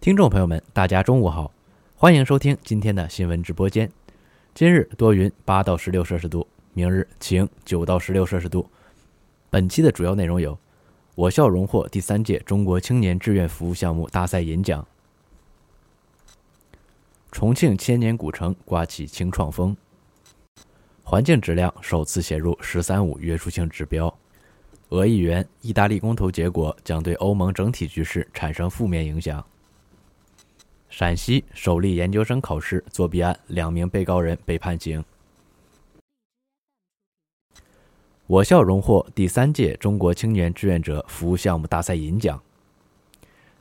听众朋友们，大家中午好，欢迎收听今天的新闻直播间。今日多云，八到十六摄氏度；明日晴，九到十六摄氏度。本期的主要内容有：我校荣获第三届中国青年志愿服务项目大赛银奖；重庆千年古城刮起清创风；环境质量首次写入“十三五”约束性指标。俄议员，意大利公投结果将对欧盟整体局势产生负面影响。陕西首例研究生考试作弊案，两名被告人被判刑。我校荣获第三届中国青年志愿者服务项目大赛银奖。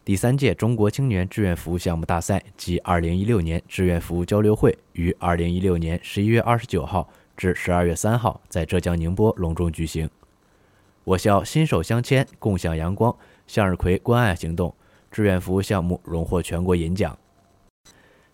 第三届中国青年志愿服务项目大赛及2016年志愿服务交流会于2016年11月29号至12月3号在浙江宁波隆重举行。我校“新手相牵，共享阳光”向日葵关爱行动志愿服务项目荣获全国银奖。“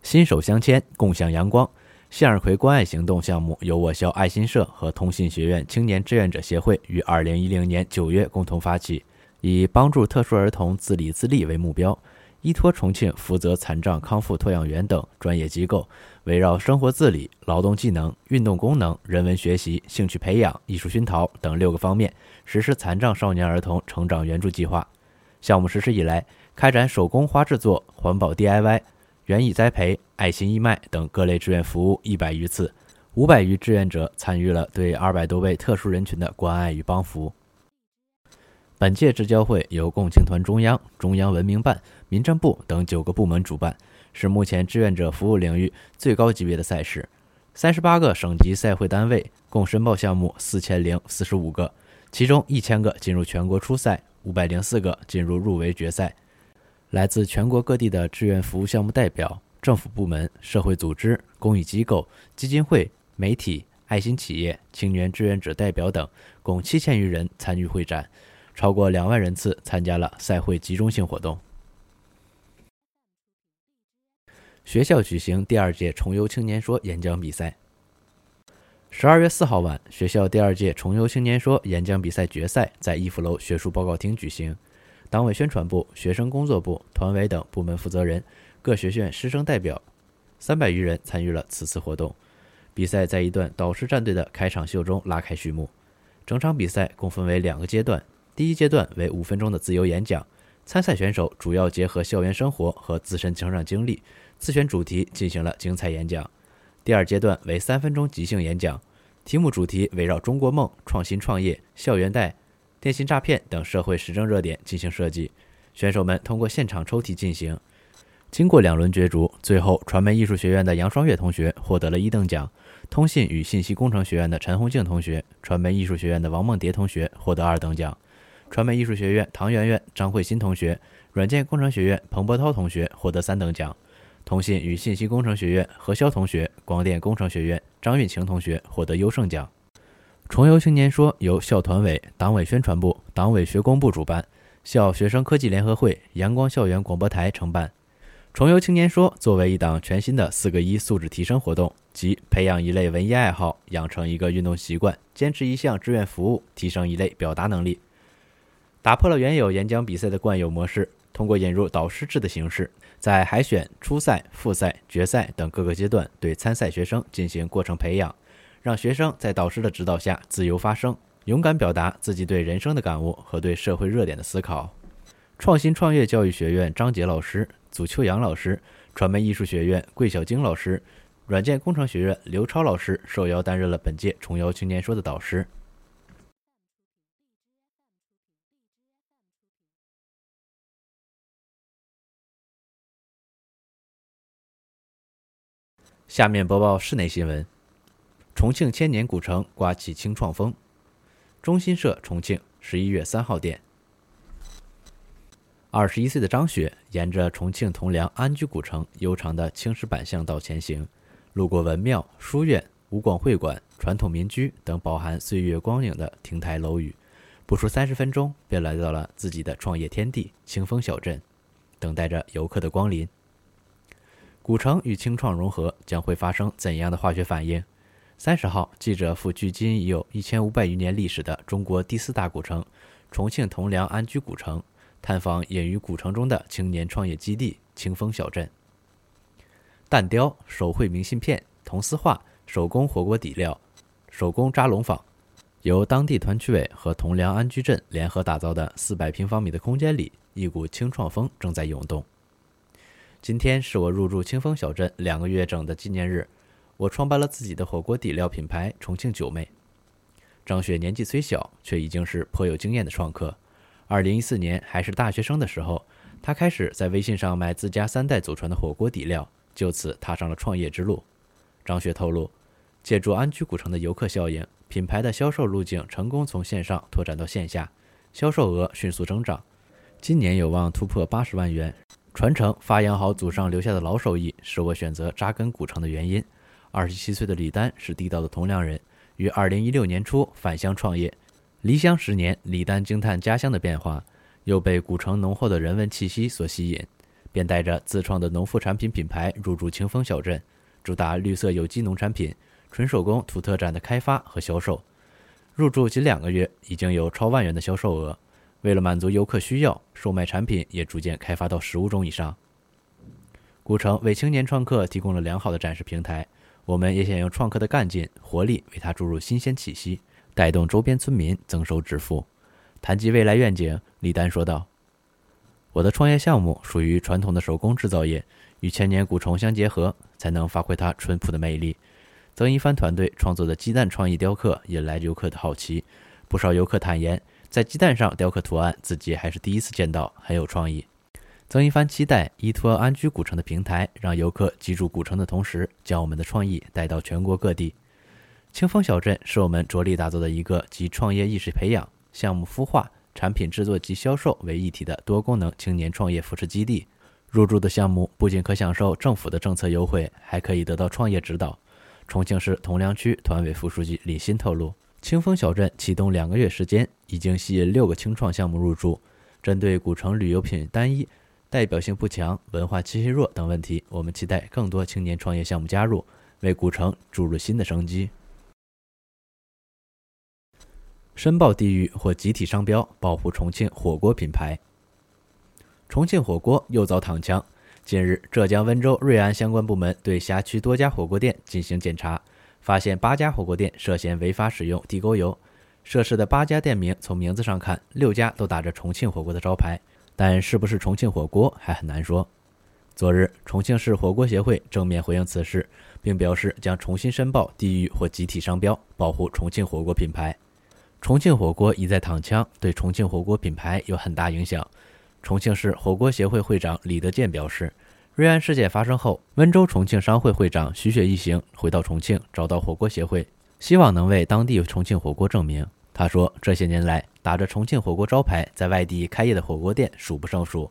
新手相牵，共享阳光”向日葵关爱行动项目由我校爱心社和通信学院青年志愿者协会于2010年9月共同发起，以帮助特殊儿童自理自立为目标。依托重庆负责残障康复托养园等专业机构，围绕生活自理、劳动技能、运动功能、人文学习、兴趣培养、艺术熏陶等六个方面，实施残障少年儿童成长援助计划。项目实施以来，开展手工花制作、环保 DIY、园艺栽培、爱心义卖等各类志愿服务一百余次，五百余志愿者参与了对二百多位特殊人群的关爱与帮扶。本届支交会由共青团中央、中央文明办。民政部等九个部门主办，是目前志愿者服务领域最高级别的赛事。三十八个省级赛会单位共申报项目四千零四十五个，其中一千个进入全国初赛，五百零四个进入入围决赛。来自全国各地的志愿服务项目代表、政府部门、社会组织、公益机构、基金会、媒体、爱心企业、青年志愿者代表等，共七千余人参与会展，超过两万人次参加了赛会集中性活动。学校举行第二届重游青年说演讲比赛。十二月四号晚，学校第二届重游青年说演讲比赛决赛在逸夫楼学术报告厅举行。党委宣传部、学生工作部、团委等部门负责人、各学院师生代表三百余人参与了此次活动。比赛在一段导师战队的开场秀中拉开序幕。整场比赛共分为两个阶段，第一阶段为五分钟的自由演讲，参赛选手主要结合校园生活和自身成长经历。自选主题进行了精彩演讲。第二阶段为三分钟即兴演讲，题目主题围绕中国梦、创新创业、校园贷、电信诈骗等社会时政热点进行设计。选手们通过现场抽题进行。经过两轮角逐，最后传媒艺术学院的杨双月同学获得了一等奖，通信与信息工程学院的陈红静同学、传媒艺术学院的王梦蝶同学获得二等奖。传媒艺术学院唐媛媛、张慧欣同学、软件工程学院彭博涛同学获得三等奖。通信与信息工程学院何潇同学、广电工程学院张运晴同学获得优胜奖。重游青年说由校团委、党委宣传部、党委学工部主办，校学生科技联合会、阳光校园广播台承办。重游青年说作为一档全新的“四个一”素质提升活动，即培养一类文艺爱好，养成一个运动习惯，坚持一项志愿服务，提升一类表达能力，打破了原有演讲比赛的惯有模式。通过引入导师制的形式，在海选、初赛、复赛、决赛等各个阶段对参赛学生进行过程培养，让学生在导师的指导下自由发声，勇敢表达自己对人生的感悟和对社会热点的思考。创新创业教育学院张杰老师、祖秋阳老师，传媒艺术学院桂小晶老师，软件工程学院刘超老师受邀担任了本届重游青年说的导师。下面播报室内新闻：重庆千年古城刮起清创风。中新社重庆十一月三号电：二十一岁的张雪沿着重庆铜梁安居古城悠长的青石板巷道前行，路过文庙、书院、武广会馆、传统民居等饱含岁月光影的亭台楼宇，不出三十分钟便来到了自己的创业天地——清风小镇，等待着游客的光临。古城与清创融合将会发生怎样的化学反应？三十号，记者赴距今已有一千五百余年历史的中国第四大古城——重庆铜梁安居古城，探访隐于古城中的青年创业基地清风小镇。蛋雕、手绘明信片、铜丝画、手工火锅底料、手工扎龙坊，由当地团区委和铜梁安居镇联合打造的四百平方米的空间里，一股清创风正在涌动。今天是我入住清风小镇两个月整的纪念日，我创办了自己的火锅底料品牌“重庆九妹”。张雪年纪虽小，却已经是颇有经验的创客。二零一四年还是大学生的时候，她开始在微信上卖自家三代祖传的火锅底料。就此踏上了创业之路。张雪透露，借助安居古城的游客效应，品牌的销售路径成功从线上拓展到线下，销售额迅速增长，今年有望突破八十万元。传承发扬好祖上留下的老手艺，是我选择扎根古城的原因。二十七岁的李丹是地道的同梁人，于二零一六年初返乡创业。离乡十年，李丹惊叹家乡的变化，又被古城浓厚的人文气息所吸引。便带着自创的农副产品品牌入驻清风小镇，主打绿色有机农产品、纯手工土特产的开发和销售。入驻仅两个月，已经有超万元的销售额。为了满足游客需要，售卖产品也逐渐开发到十五种以上。古城为青年创客提供了良好的展示平台，我们也想用创客的干劲、活力为他注入新鲜气息，带动周边村民增收致富。谈及未来愿景，李丹说道。我的创业项目属于传统的手工制造业，与千年古虫相结合，才能发挥它淳朴的魅力。曾一帆团队创作的鸡蛋创意雕刻引来游客的好奇，不少游客坦言，在鸡蛋上雕刻图案自己还是第一次见到，很有创意。曾一帆期待依托安居古城的平台，让游客记住古城的同时，将我们的创意带到全国各地。清风小镇是我们着力打造的一个集创业意识培养、项目孵化。产品制作及销售为一体的多功能青年创业扶持基地，入驻的项目不仅可享受政府的政策优惠，还可以得到创业指导。重庆市铜梁区团委副书记李鑫透露，清风小镇启动两个月时间，已经吸引六个青创项目入驻。针对古城旅游品单一、代表性不强、文化气息弱等问题，我们期待更多青年创业项目加入，为古城注入新的生机。申报地域或集体商标，保护重庆火锅品牌。重庆火锅又遭躺枪。近日，浙江温州瑞安相关部门对辖区多家火锅店进行检查，发现八家火锅店涉嫌违法使用地沟油。涉事的八家店名，从名字上看，六家都打着重庆火锅的招牌，但是不是重庆火锅还很难说。昨日，重庆市火锅协会正面回应此事，并表示将重新申报地域或集体商标，保护重庆火锅品牌。重庆火锅一再躺枪，对重庆火锅品牌有很大影响。重庆市火锅协会会长李德建表示，瑞安事件发生后，温州重庆商会会长徐雪一行回到重庆，找到火锅协会，希望能为当地重庆火锅证明。他说，这些年来，打着重庆火锅招牌在外地开业的火锅店数不胜数，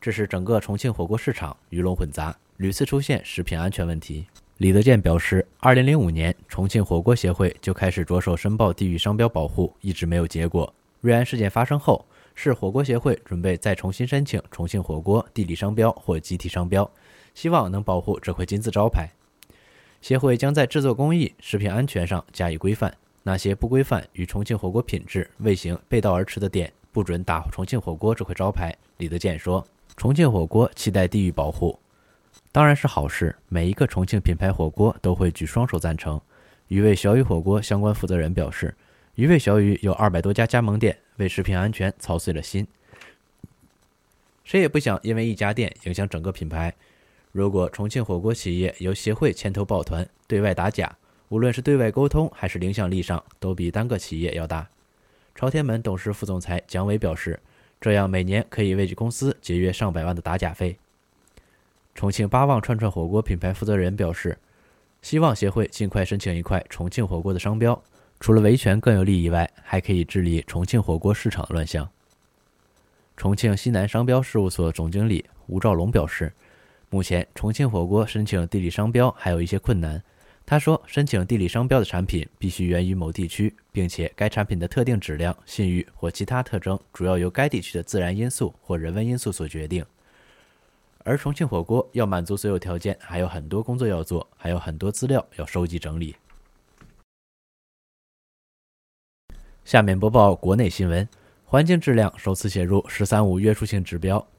致使整个重庆火锅市场鱼龙混杂，屡次出现食品安全问题。李德建表示，二零零五年重庆火锅协会就开始着手申报地域商标保护，一直没有结果。瑞安事件发生后，市火锅协会准备再重新申请重庆火锅地理商标或集体商标，希望能保护这块金字招牌。协会将在制作工艺、食品安全上加以规范，那些不规范与重庆火锅品质、味型背道而驰的店，不准打重庆火锅这块招牌。李德建说：“重庆火锅期待地域保护。”当然是好事，每一个重庆品牌火锅都会举双手赞成。鱼味小雨火锅相关负责人表示，鱼味小雨有二百多家加盟店，为食品安全操碎了心。谁也不想因为一家店影响整个品牌。如果重庆火锅企业由协会牵头抱团对外打假，无论是对外沟通还是影响力上，都比单个企业要大。朝天门董事副总裁蒋伟表示，这样每年可以为公司节约上百万的打假费。重庆八旺串串火锅品牌负责人表示，希望协会尽快申请一块重庆火锅的商标，除了维权更有利以外，还可以治理重庆火锅市场乱象。重庆西南商标事务所总经理吴兆龙表示，目前重庆火锅申请地理商标还有一些困难。他说，申请地理商标的产品必须源于某地区，并且该产品的特定质量、信誉或其他特征主要由该地区的自然因素或人文因素所决定。而重庆火锅要满足所有条件，还有很多工作要做，还有很多资料要收集整理。下面播报国内新闻：环境质量首次写入“十三五”约束性指标。“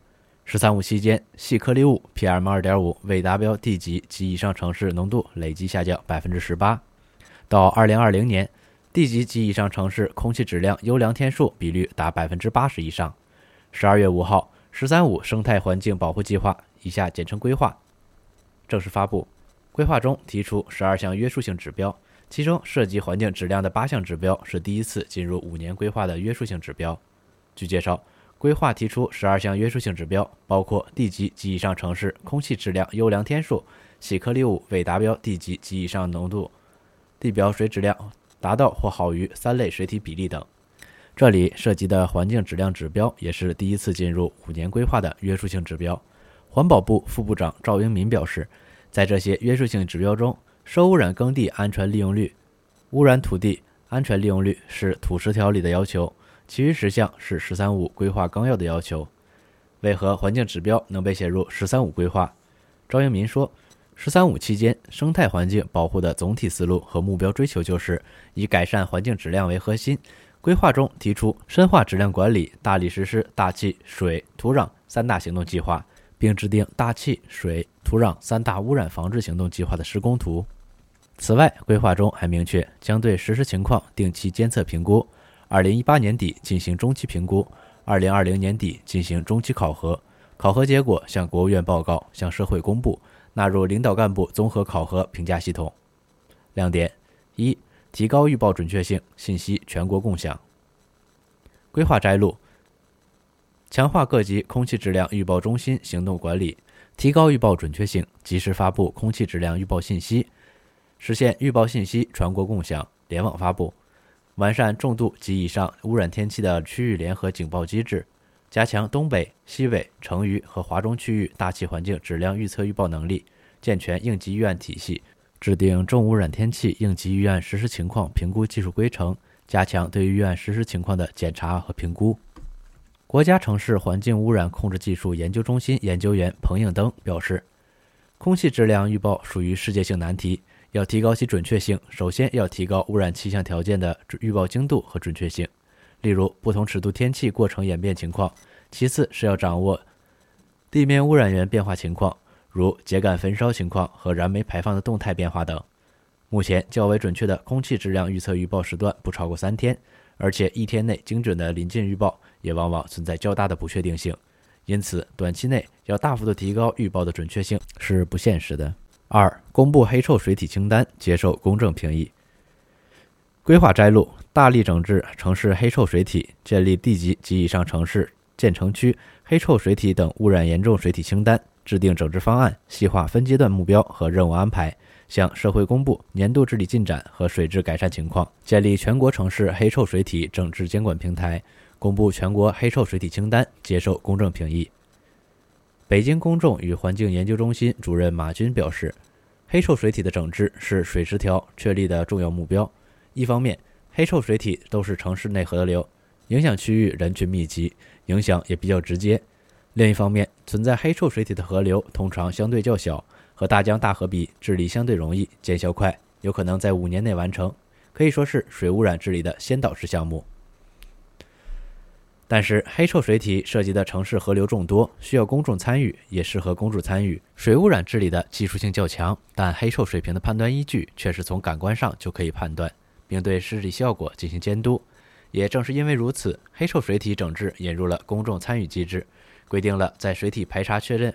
十三五”期间，细颗粒物 PM2.5 未达标地级及以上城市浓度累计下降百分之十八。到二零二零年，地级及以上城市空气质量优良天数比率达百分之八十以上。十二月五号，“十三五”生态环境保护计划（以下简称规划）正式发布。规划中提出十二项约束性指标。其中涉及环境质量的八项指标是第一次进入五年规划的约束性指标。据介绍，规划提出十二项约束性指标，包括地级及以上城市空气质量优良天数、细颗粒物未达标地级及以上浓度、地表水质量达到或好于三类水体比例等。这里涉及的环境质量指标也是第一次进入五年规划的约束性指标。环保部副部长赵英民表示，在这些约束性指标中，受污染耕地安全利用率、污染土地安全利用率是土十条里的要求，其余十项是“十三五”规划纲要的要求。为何环境指标能被写入“十三五”规划？赵英民说：“‘十三五’期间，生态环境保护的总体思路和目标追求就是以改善环境质量为核心。规划中提出深化质量管理，大力实施大气、水、土壤三大行动计划。”并制定大气、水、土壤三大污染防治行动计划的施工图。此外，规划中还明确将对实施情况定期监测评估，二零一八年底进行中期评估，二零二零年底进行中期考核，考核结果向国务院报告，向社会公布，纳入领导干部综合考核评价系统。亮点一：提高预报准确性，信息全国共享。规划摘录。强化各级空气质量预报中心行动管理，提高预报准确性，及时发布空气质量预报信息，实现预报信息全国共享、联网发布。完善重度及以上污染天气的区域联合警报机制，加强东北、西北、成渝和华中区域大气环境质量预测预报能力，健全应急预案体系，制定重污染天气应急预案实施情况评估技术规程，加强对预案实施情况的检查和评估。国家城市环境污染控制技术研究中心研究员彭应登表示，空气质量预报属于世界性难题，要提高其准确性，首先要提高污染气象条件的预报精度和准确性，例如不同尺度天气过程演变情况；其次是要掌握地面污染源变化情况，如秸秆焚烧情况和燃煤排放的动态变化等。目前较为准确的空气质量预测预报时段不超过三天。而且一天内精准的临近预报也往往存在较大的不确定性，因此短期内要大幅度提高预报的准确性是不现实的。二、公布黑臭水体清单，接受公正评议。规划摘录：大力整治城市黑臭水体，建立地级及以上城市建成区黑臭水体等污染严重水体清单，制定整治方案，细化分阶段目标和任务安排。向社会公布年度治理进展和水质改善情况，建立全国城市黑臭水体整治监管平台，公布全国黑臭水体清单，接受公正评议。北京公众与环境研究中心主任马军表示，黑臭水体的整治是水十条确立的重要目标。一方面，黑臭水体都是城市内河流，影响区域人群密集，影响也比较直接；另一方面，存在黑臭水体的河流通常相对较小。和大江大河比，治理相对容易，见效快，有可能在五年内完成，可以说是水污染治理的先导式项目。但是，黑臭水体涉及的城市河流众多，需要公众参与，也适合公众参与。水污染治理的技术性较强，但黑臭水平的判断依据却是从感官上就可以判断，并对治理效果进行监督。也正是因为如此，黑臭水体整治引入了公众参与机制，规定了在水体排查确认、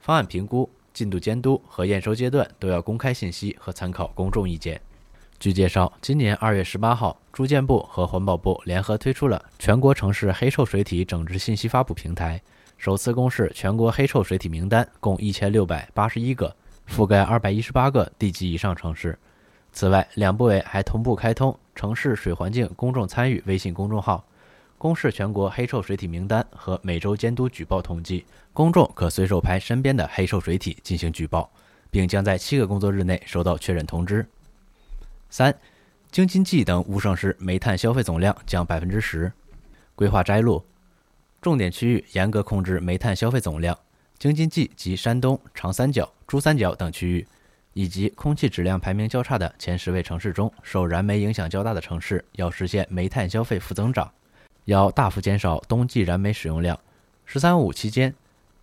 方案评估。进度监督和验收阶段都要公开信息和参考公众意见。据介绍，今年二月十八号，住建部和环保部联合推出了全国城市黑臭水体整治信息发布平台，首次公示全国黑臭水体名单，共一千六百八十一个，覆盖二百一十八个地级以上城市。此外，两部委还同步开通城市水环境公众参与微信公众号。公示全国黑臭水体名单和每周监督举报统计，公众可随手拍身边的黑臭水体进行举报，并将在七个工作日内收到确认通知。三，京津冀等五省市煤炭消费总量降百分之十。规划摘录：重点区域严格控制煤炭消费总量，京津冀及山东、长三角、珠三角等区域，以及空气质量排名较差的前十位城市中，受燃煤影响较大的城市，要实现煤炭消费负增长。要大幅减少冬季燃煤使用量。“十三五”期间，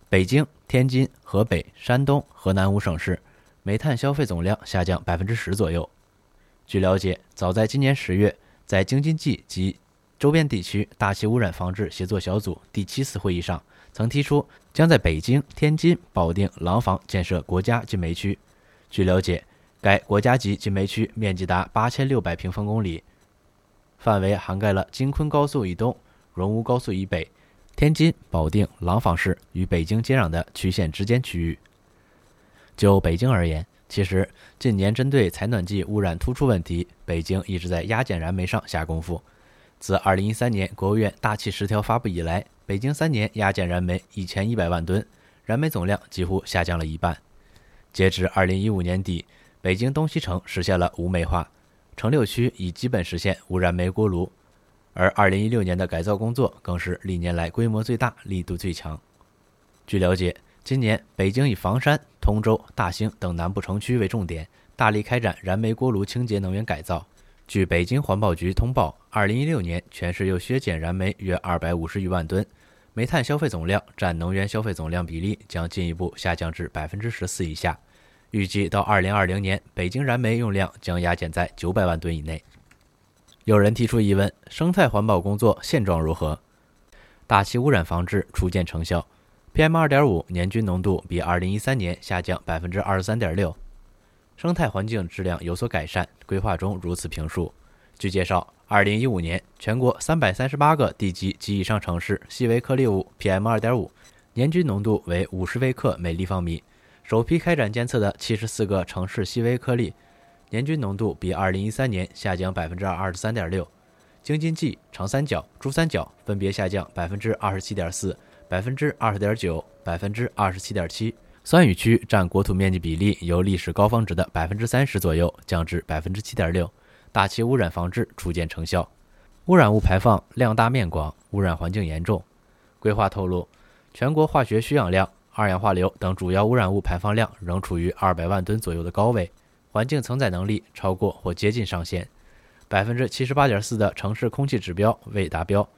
北京、天津、河北、山东、河南五省市煤炭消费总量下降百分之十左右。据了解，早在今年十月，在京津冀及周边地区大气污染防治协作小组第七次会议上，曾提出将在北京、天津、保定、廊坊建设国家禁煤区。据了解，该国家级禁煤区面积达八千六百平方公里，范围涵盖了京昆高速以东、荣乌高速以北、天津、保定、廊坊市与北京接壤的区县之间区域。就北京而言，其实近年针对采暖季污染突出问题，北京一直在压减燃煤上下功夫。自2013年国务院大气十条发布以来，北京三年压减燃煤1100万吨，燃煤总量几乎下降了一半。截至2015年底，北京东西城实现了无煤化，城六区已基本实现无燃煤锅炉，而2016年的改造工作更是历年来规模最大、力度最强。据了解，今年北京以房山、通州、大兴等南部城区为重点，大力开展燃煤锅炉清洁能源改造。据北京环保局通报，2016年全市又削减燃煤约250余万吨。煤炭消费总量占能源消费总量比例将进一步下降至百分之十四以下，预计到二零二零年，北京燃煤用量将压减在九百万吨以内。有人提出疑问：生态环保工作现状如何？大气污染防治初见成效，PM 二点五年均浓度比二零一三年下降百分之二十三点六，生态环境质量有所改善。规划中如此评述。据介绍。二零一五年，全国三百三十八个地级及以上城市细微颗粒物 PM 二点五年均浓度为五十微克每立方米。首批开展监测的七十四个城市细微颗粒年均浓度比二零一三年下降百分之二十三点六。京津冀、长三角、珠三角分别下降百分之二十七点四、百分之二十点九、百分之二十七点七。酸雨区占国土面积比例由历史高峰值的百分之三十左右降至百分之七点六。大气污染防治初见成效，污染物排放量大面广，污染环境严重。规划透露，全国化学需氧量、二氧化硫等主要污染物排放量仍处于二百万吨左右的高位，环境承载能力超过或接近上限。百分之七十八点四的城市空气指标未达标，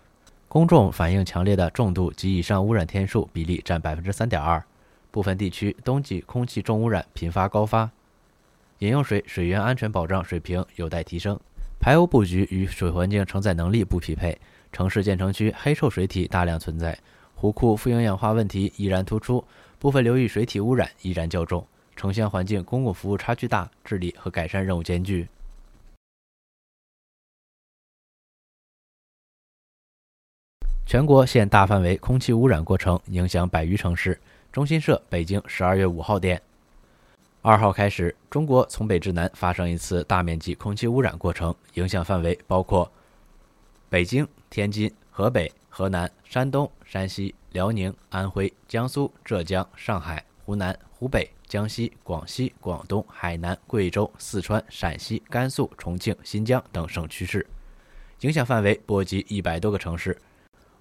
公众反映强烈的重度及以上污染天数比例占百分之三点二。部分地区冬季空气重污染频发高发。饮用水水源安全保障水平有待提升，排污布局与水环境承载能力不匹配，城市建成区黑臭水体大量存在，湖库富营养化问题依然突出，部分流域水体污染依然较重，城乡环境公共服务差距大，治理和改善任务艰巨。全国现大范围空气污染过程影响百余城市。中新社北京十二月五号电。二号开始，中国从北至南发生一次大面积空气污染过程，影响范围包括北京、天津、河北、河南、山东、山西、辽宁、安徽、江苏、浙江、上海、湖南、湖北、江西、广西、广东、海南、贵州、四川、陕西、甘肃、重庆、新疆等省区市，影响范围波及一百多个城市。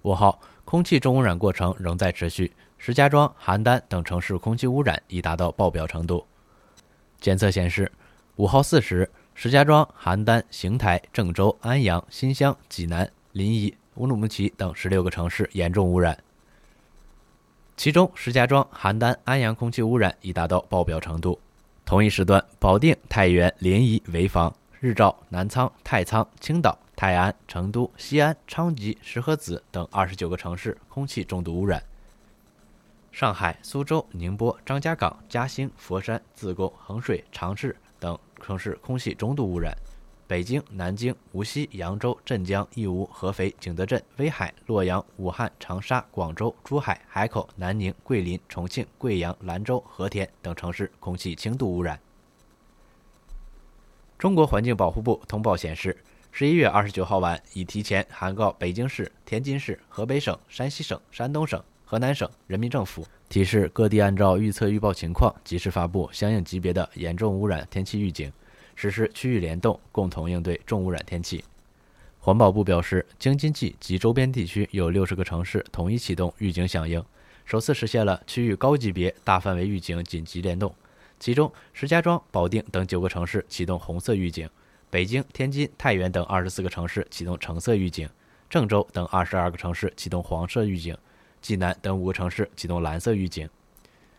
五号，空气重污染过程仍在持续，石家庄、邯郸等城市空气污染已达到爆表程度。监测显示，五号四时，石家庄、邯郸、邢台、郑州、安阳、新乡、济南、临沂、乌鲁木齐等十六个城市严重污染。其中，石家庄、邯郸、安阳空气污染已达到爆表程度。同一时段，保定、太原、临沂、潍坊、日照、南昌、太仓、青岛、泰安、成都、西安、昌吉、石河子等二十九个城市空气重度污染。上海、苏州、宁波、张家港、嘉兴、佛山、自贡、衡水、长治等城市空气中度污染；北京、南京、无锡、扬州、镇江、义乌、合肥、景德镇、威海、洛阳、武汉、长沙、广州、珠海、海口、南宁、桂林、重庆、贵阳、兰州、和田等城市空气轻度污染。中国环境保护部通报显示，十一月二十九号晚已提前函告北京市、天津市、河北省、山西省、山东省。河南省人民政府提示各地按照预测预报情况，及时发布相应级别的严重污染天气预警，实施区域联动，共同应对重污染天气。环保部表示，京津冀及周边地区有六十个城市统一启动预警响应，首次实现了区域高级别大范围预警紧急联动。其中，石家庄、保定等九个城市启动红色预警，北京、天津、太原等二十四个城市启动橙色预警。郑州等二十二个城市启动黄色预警，济南等五个城市启动蓝色预警。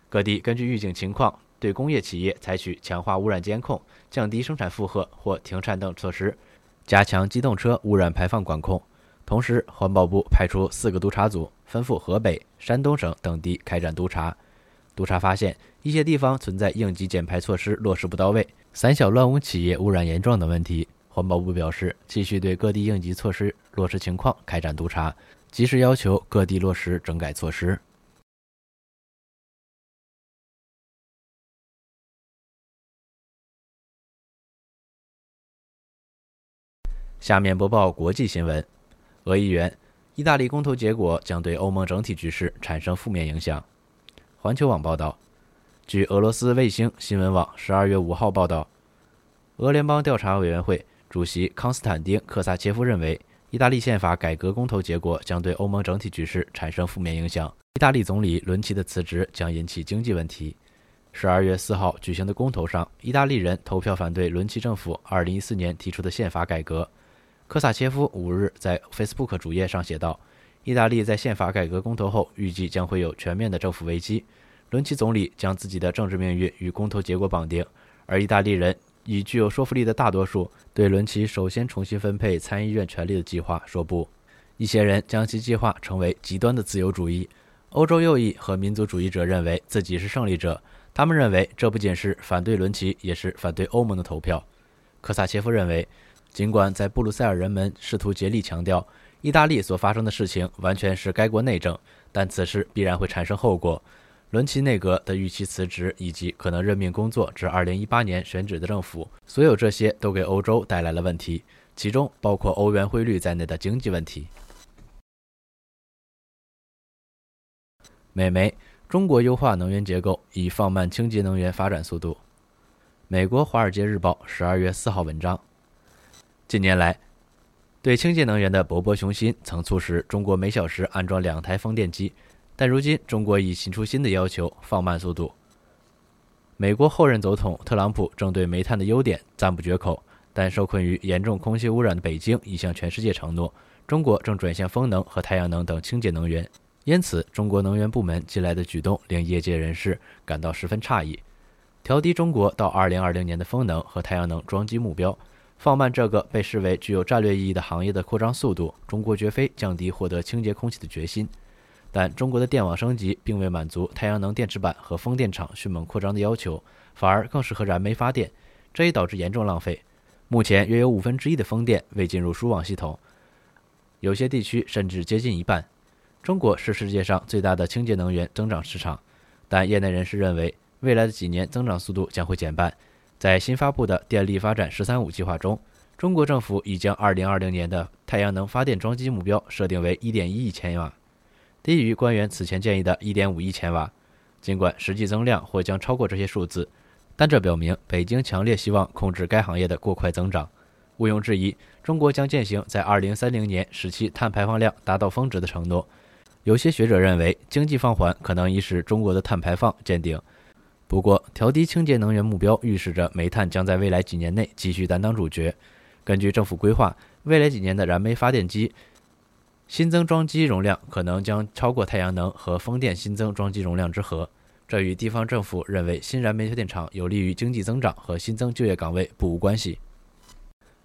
各地根据预警情况，对工业企业采取强化污染监控、降低生产负荷或停产等措施，加强机动车污染排放管控。同时，环保部派出四个督查组，吩咐河北、山东省等地开展督查。督查发现，一些地方存在应急减排措施落实不到位、散小乱污企业污染严重等问题。环保部表示，继续对各地应急措施落实情况开展督查，及时要求各地落实整改措施。下面播报国际新闻：俄议员，意大利公投结果将对欧盟整体局势产生负面影响。环球网报道，据俄罗斯卫星新闻网十二月五号报道，俄联邦调查委员会。主席康斯坦丁·科萨切夫认为，意大利宪法改革公投结果将对欧盟整体局势产生负面影响。意大利总理伦齐的辞职将引起经济问题。十二月四号举行的公投上，意大利人投票反对伦齐政府二零一四年提出的宪法改革。科萨切夫五日在 Facebook 主页上写道：“意大利在宪法改革公投后，预计将会有全面的政府危机。伦齐总理将自己的政治命运与公投结果绑定，而意大利人。”以具有说服力的大多数对伦齐首先重新分配参议院权力的计划说不，一些人将其计划称为极端的自由主义。欧洲右翼和民族主义者认为自己是胜利者，他们认为这不仅是反对伦齐，也是反对欧盟的投票。科萨切夫认为，尽管在布鲁塞尔人们试图竭力强调意大利所发生的事情完全是该国内政，但此事必然会产生后果。伦齐内阁的预期辞职，以及可能任命工作至2018年选举的政府，所有这些都给欧洲带来了问题，其中包括欧元汇率在内的经济问题。美媒：中国优化能源结构以放慢清洁能源发展速度。美国《华尔街日报》12月4号文章：近年来，对清洁能源的勃勃雄心曾促使中国每小时安装两台风电机。但如今，中国已提出新的要求，放慢速度。美国后任总统特朗普正对煤炭的优点赞不绝口，但受困于严重空气污染的北京已向全世界承诺，中国正转向风能和太阳能等清洁能源。因此，中国能源部门近来的举动令业界人士感到十分诧异：调低中国到2020年的风能和太阳能装机目标，放慢这个被视为具有战略意义的行业的扩张速度，中国绝非降低获得清洁空气的决心。但中国的电网升级并未满足太阳能电池板和风电场迅猛扩张的要求，反而更适合燃煤发电，这也导致严重浪费。目前约有五分之一的风电未进入输网系统，有些地区甚至接近一半。中国是世界上最大的清洁能源增长市场，但业内人士认为，未来的几年增长速度将会减半。在新发布的电力发展“十三五”计划中，中国政府已将2020年的太阳能发电装机目标设定为1.1亿千瓦。低于官员此前建议的1.5亿千瓦，尽管实际增量或将超过这些数字，但这表明北京强烈希望控制该行业的过快增长。毋庸置疑，中国将践行在2030年使其碳排放量达到峰值的承诺。有些学者认为，经济放缓可能已使中国的碳排放见顶。不过，调低清洁能源目标预示着煤炭将在未来几年内继续担当主角。根据政府规划，未来几年的燃煤发电机。新增装机容量可能将超过太阳能和风电新增装机容量之和，这与地方政府认为新燃煤发电厂有利于经济增长和新增就业岗位不无关系。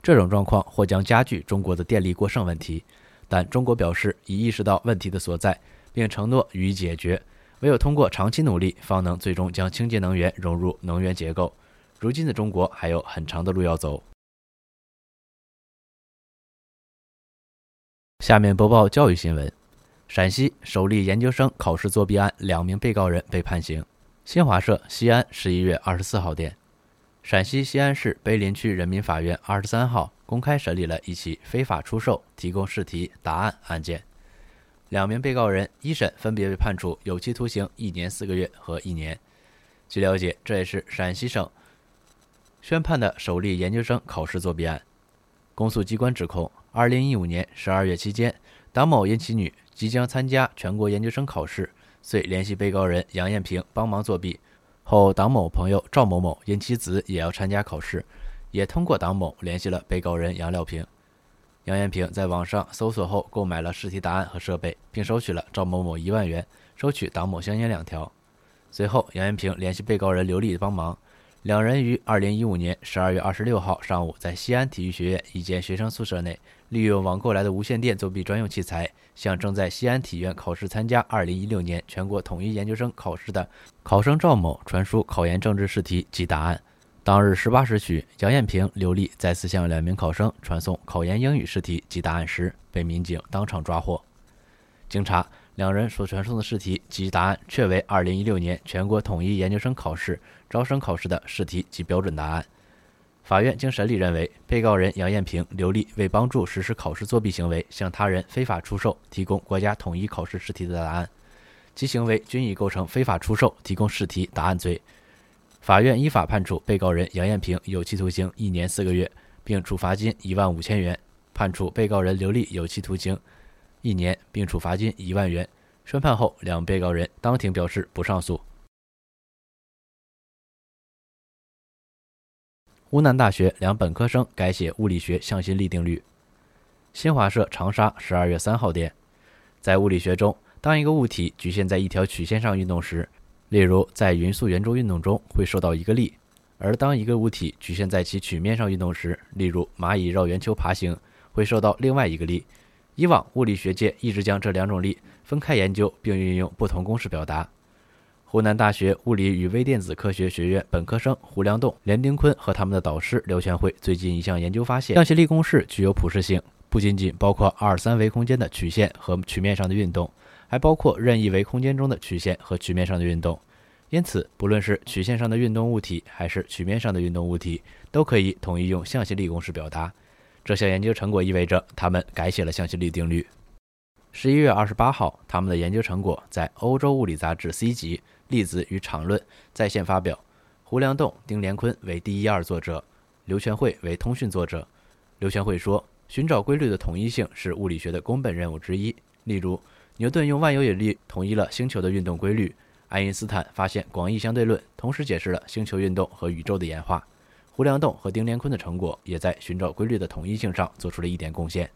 这种状况或将加剧中国的电力过剩问题，但中国表示已意识到问题的所在，并承诺予以解决。唯有通过长期努力，方能最终将清洁能源融入能源结构。如今的中国还有很长的路要走。下面播报教育新闻：陕西首例研究生考试作弊案，两名被告人被判刑。新华社西安十一月二十四号电，陕西西安市碑林区人民法院二十三号公开审理了一起非法出售、提供试题答案案件。两名被告人一审分别被判处有期徒刑一年四个月和一年。据了解，这也是陕西省宣判的首例研究生考试作弊案。公诉机关指控。二零一五年十二月期间，党某因其女即将参加全国研究生考试，遂联系被告人杨艳萍帮忙作弊。后党某朋友赵某某因其子也要参加考试，也通过党某联系了被告人杨廖平。杨艳平在网上搜索后购买了试题答案和设备，并收取了赵某某一万元，收取党某香烟两条。随后，杨艳平联系被告人刘丽帮忙，两人于二零一五年十二月二十六号上午在西安体育学院一间学生宿舍内，利用网购来的无线电作弊专用器材，向正在西安体院考试参加二零一六年全国统一研究生考试的考生赵某传输考研政治试题及答案。当日十八时许，杨艳平、刘丽再次向两名考生传送考研英语试题及答案时，被民警当场抓获。经查，两人所传送的试题及答案确为2016年全国统一研究生考试招生考试的试题及标准答案。法院经审理认为，被告人杨艳平、刘丽为帮助实施考试作弊行为，向他人非法出售、提供国家统一考试试题的答案，其行为均已构成非法出售、提供试题答案罪。法院依法判处被告人杨艳平有期徒刑一年四个月，并处罚金一万五千元；判处被告人刘丽有期徒刑一年，并处罚金一万元。宣判后，两被告人当庭表示不上诉。湖南大学两本科生改写物理学向心力定律。新华社长沙十二月三号电，在物理学中，当一个物体局限在一条曲线上运动时，例如，在匀速圆周运动中会受到一个力，而当一个物体局限在其曲面上运动时，例如蚂蚁绕圆球爬行，会受到另外一个力。以往物理学界一直将这两种力分开研究，并运用不同公式表达。湖南大学物理与微电子科学学院本科生胡良栋、连丁坤和他们的导师刘全辉最近一项研究发现，向心力公式具有普适性，不仅仅包括二三维空间的曲线和曲面上的运动。还包括任意为空间中的曲线和曲面上的运动，因此，不论是曲线上的运动物体，还是曲面上的运动物体，都可以统一用向心力公式表达。这项研究成果意味着他们改写了向心力定律。十一月二十八号，他们的研究成果在《欧洲物理杂志》C 级《粒子与场论》在线发表。胡良栋、丁连坤为第一二作者，刘全慧为通讯作者。刘全慧说：“寻找规律的统一性是物理学的公本任务之一。例如，牛顿用万有引力统一了星球的运动规律，爱因斯坦发现广义相对论，同时解释了星球运动和宇宙的演化。胡良栋和丁连坤的成果也在寻找规律的统一性上做出了一点贡献。